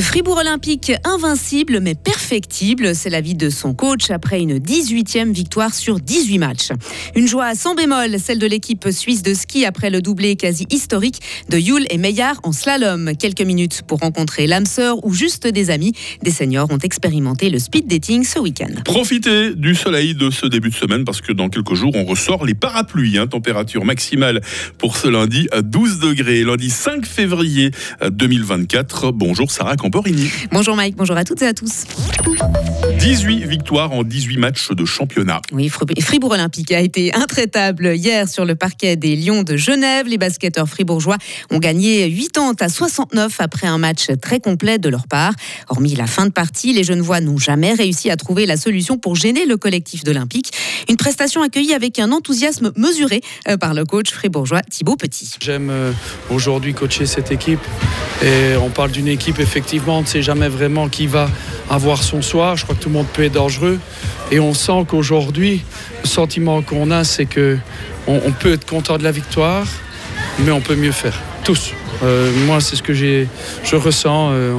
Fribourg Olympique invincible mais perfectible, c'est l'avis de son coach après une 18e victoire sur 18 matchs. Une joie sans bémol, celle de l'équipe suisse de ski après le doublé quasi historique de Yule et Meillard en slalom. Quelques minutes pour rencontrer l'âme sœur ou juste des amis. Des seniors ont expérimenté le speed dating ce week-end. Profitez du soleil de ce début de semaine parce que dans quelques jours on ressort les parapluies. Hein. température maximale pour ce lundi à 12 degrés. Lundi 5 février 2024. Bonjour Sarah Camporini. Bonjour Mike, bonjour à toutes et à tous. 18 victoires en 18 matchs de championnat. Oui, Fribourg Olympique a été intraitable hier sur le parquet des Lions de Genève. Les basketteurs fribourgeois ont gagné 80 à 69 après un match très complet de leur part. Hormis la fin de partie, les Genevois n'ont jamais réussi à trouver la solution pour gêner le collectif de l'Olympique. Une prestation accueillie avec un enthousiasme mesuré euh, par le coach fribourgeois Thibaut Petit. J'aime euh, aujourd'hui coacher cette équipe et on parle d'une équipe effectivement, on ne sait jamais vraiment qui va avoir son soir. Je crois que tout le monde peut être dangereux. Et on sent qu'aujourd'hui, le sentiment qu'on a, c'est que on, peut être content de la victoire, mais on peut mieux faire. Tous. Euh, moi, c'est ce que j'ai, je ressens. Euh,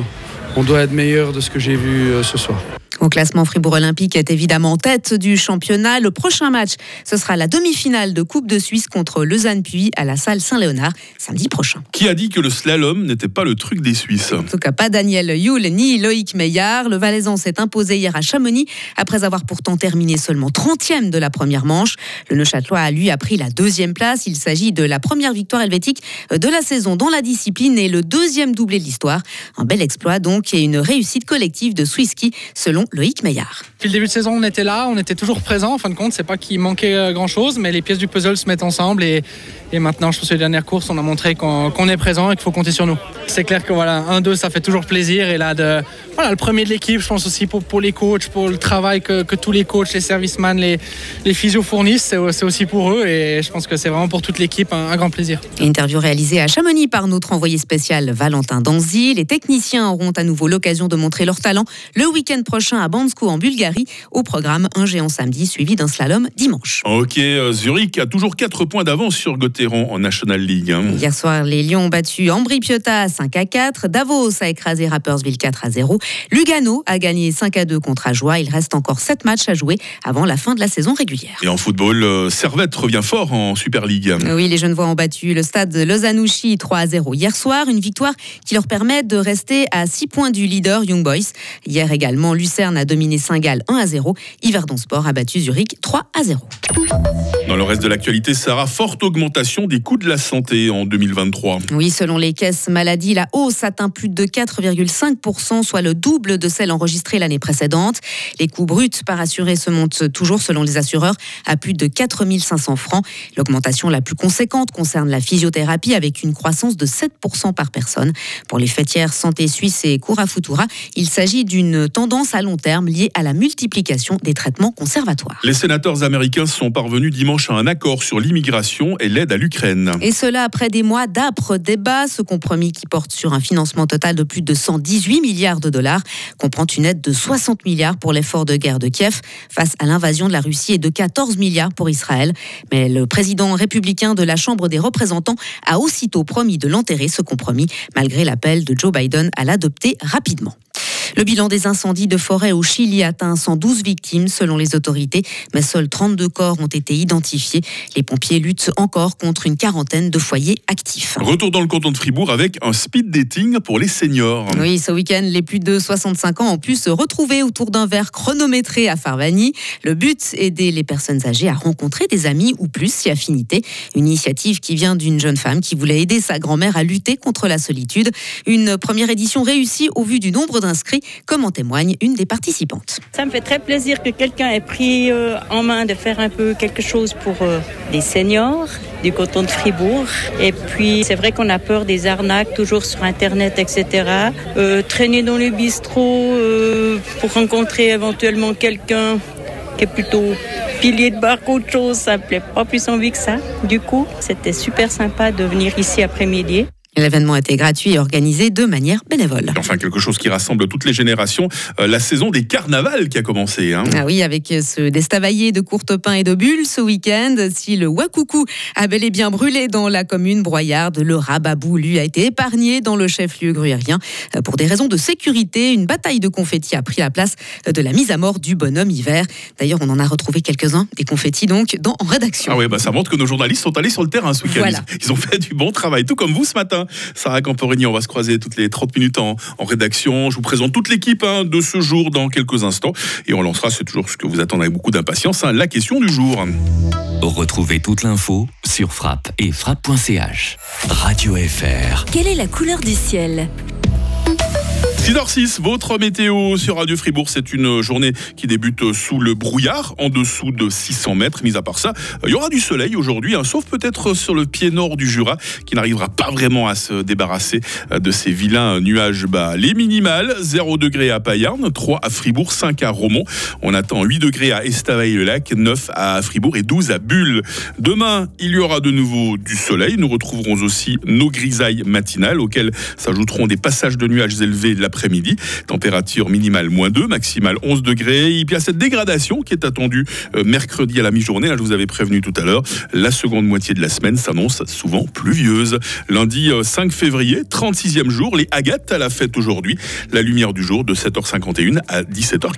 on doit être meilleur de ce que j'ai vu euh, ce soir. Au classement, Fribourg Olympique est évidemment en tête du championnat. Le prochain match, ce sera la demi-finale de Coupe de Suisse contre Lausanne-Puy à la salle Saint-Léonard samedi prochain. Qui a dit que le slalom n'était pas le truc des Suisses? En tout cas, pas Daniel Yule ni Loïc Meillard. Le Valaisan s'est imposé hier à Chamonix après avoir pourtant terminé seulement 30e de la première manche. Le Neuchâtelois a lui a pris la deuxième place. Il s'agit de la première victoire helvétique de la saison dans la discipline et le deuxième doublé de l'histoire. Un bel exploit donc et une réussite collective de Swisski selon Loïc Meillard. Depuis le début de saison, on était là, on était toujours présent. En fin de compte, c'est pas qu'il manquait euh, grand chose, mais les pièces du puzzle se mettent ensemble et, et maintenant, je pense que les dernières courses, on a montré qu'on est présent et qu'il faut compter sur nous. C'est clair que voilà, 1-2, ça fait toujours plaisir. Et là, de, voilà, le premier de l'équipe, je pense aussi pour, pour les coachs, pour le travail que, que tous les coachs, les servicemen, les, les physios fournissent, c'est aussi pour eux. Et je pense que c'est vraiment pour toute l'équipe un, grand plaisir. Interview réalisée à Chamonix par notre envoyé spécial Valentin Danzy. Les techniciens auront à nouveau l'occasion de montrer leur talent le week-end prochain à Bansko en Bulgarie. Au programme, un géant samedi suivi d'un slalom dimanche. Ok, euh, Zurich a toujours 4 points d'avance sur Gotteron en National League. Hein. Hier soir, les Lions ont battu Ambri Piotta 5 à 4. Davos a écrasé Rappersville 4 à 0. Lugano a gagné 5 à 2 contre Ajoie. Il reste encore 7 matchs à jouer avant la fin de la saison régulière. Et en football, euh, Servette revient fort en Super League. Oui, les Genevois ont battu le stade Lausanne-Ouchy 3 à 0 hier soir. Une victoire qui leur permet de rester à 6 points du leader Young Boys. Hier également, Lucerne a dominé Saint-Gall 1 à 0. Yverdon Sport a battu Zurich 3 à 0. Dans le reste de l'actualité, Sarah, forte augmentation des coûts de la santé en 2023. Oui, selon les caisses la hausse atteint plus de 4,5%, soit le double de celle enregistrée l'année précédente. Les coûts bruts par assuré se montent toujours, selon les assureurs, à plus de 4 500 francs. L'augmentation la plus conséquente concerne la physiothérapie, avec une croissance de 7% par personne. Pour les fêtières Santé Suisse et Cura Futura, il s'agit d'une tendance à long terme liée à la multiplication des traitements conservatoires. Les sénateurs américains sont parvenus dimanche à un accord sur l'immigration et l'aide à l'Ukraine. Et cela après des mois d'âpres débats. Ce compromis qui porte sur un financement total de plus de 118 milliards de dollars comprend une aide de 60 milliards pour l'effort de guerre de Kiev face à l'invasion de la Russie et de 14 milliards pour Israël. Mais le président républicain de la Chambre des représentants a aussitôt promis de l'enterrer, ce compromis, malgré l'appel de Joe Biden à l'adopter rapidement. Le bilan des incendies de forêt au Chili atteint 112 victimes selon les autorités, mais seuls 32 corps ont été identifiés. Les pompiers luttent encore contre une quarantaine de foyers actifs. Retour dans le canton de Fribourg avec un speed dating pour les seniors. Oui, ce week-end, les plus de 65 ans ont pu se retrouver autour d'un verre chronométré à Farvani. Le but, aider les personnes âgées à rencontrer des amis ou plus si affinité. Une initiative qui vient d'une jeune femme qui voulait aider sa grand-mère à lutter contre la solitude. Une première édition réussie au vu du nombre d'inscrits comme en témoigne une des participantes. Ça me fait très plaisir que quelqu'un ait pris euh, en main de faire un peu quelque chose pour euh, les seniors du canton de Fribourg. Et puis, c'est vrai qu'on a peur des arnaques, toujours sur Internet, etc. Euh, traîner dans le bistrot pour rencontrer éventuellement quelqu'un qui est plutôt pilier de bar qu'autre chose, ça me plaît pas plus envie que ça. Du coup, c'était super sympa de venir ici après-midi. L'événement était gratuit et organisé de manière bénévole. Enfin, quelque chose qui rassemble toutes les générations, euh, la saison des carnavals qui a commencé. Hein. Ah oui, avec ce destavaillé de courte pain et de bulles ce week-end. Si le Wakoukou a bel et bien brûlé dans la commune broyarde, le Rababou, lui, a été épargné dans le chef-lieu gruyérien. Euh, pour des raisons de sécurité, une bataille de confettis a pris la place de la mise à mort du bonhomme hiver. D'ailleurs, on en a retrouvé quelques-uns, des confettis donc, dans, en rédaction. Ah oui, bah ça montre que nos journalistes sont allés sur le terrain ce week-end. Voilà. Ils ont fait du bon travail, tout comme vous ce matin. Sarah Camporini, on va se croiser toutes les 30 minutes en, en rédaction. Je vous présente toute l'équipe hein, de ce jour dans quelques instants. Et on lancera, c'est toujours ce que vous attendez avec beaucoup d'impatience, hein, la question du jour. Retrouvez toute l'info sur frappe et frappe.ch. Radio FR. Quelle est la couleur du ciel? 6h06, votre météo sur Radio Fribourg, c'est une journée qui débute sous le brouillard, en dessous de 600 mètres. Mis à part ça, il y aura du soleil aujourd'hui, hein, sauf peut-être sur le pied nord du Jura, qui n'arrivera pas vraiment à se débarrasser de ces vilains nuages bas. Les minimales, 0 degré à Payarn, 3 à Fribourg, 5 à Romont. On attend 8 degrés à Estavayer-le-Lac, 9 à Fribourg et 12 à Bulle. Demain, il y aura de nouveau du soleil. Nous retrouverons aussi nos grisailles matinales, auxquelles s'ajouteront des passages de nuages élevés la après-midi. Température minimale moins 2, maximale 11 degrés. Il y a cette dégradation qui est attendue euh, mercredi à la mi-journée. Là, je vous avais prévenu tout à l'heure. La seconde moitié de la semaine s'annonce souvent pluvieuse. Lundi 5 février, 36e jour, les agates à la fête aujourd'hui. La lumière du jour de 7h51 à 17h40.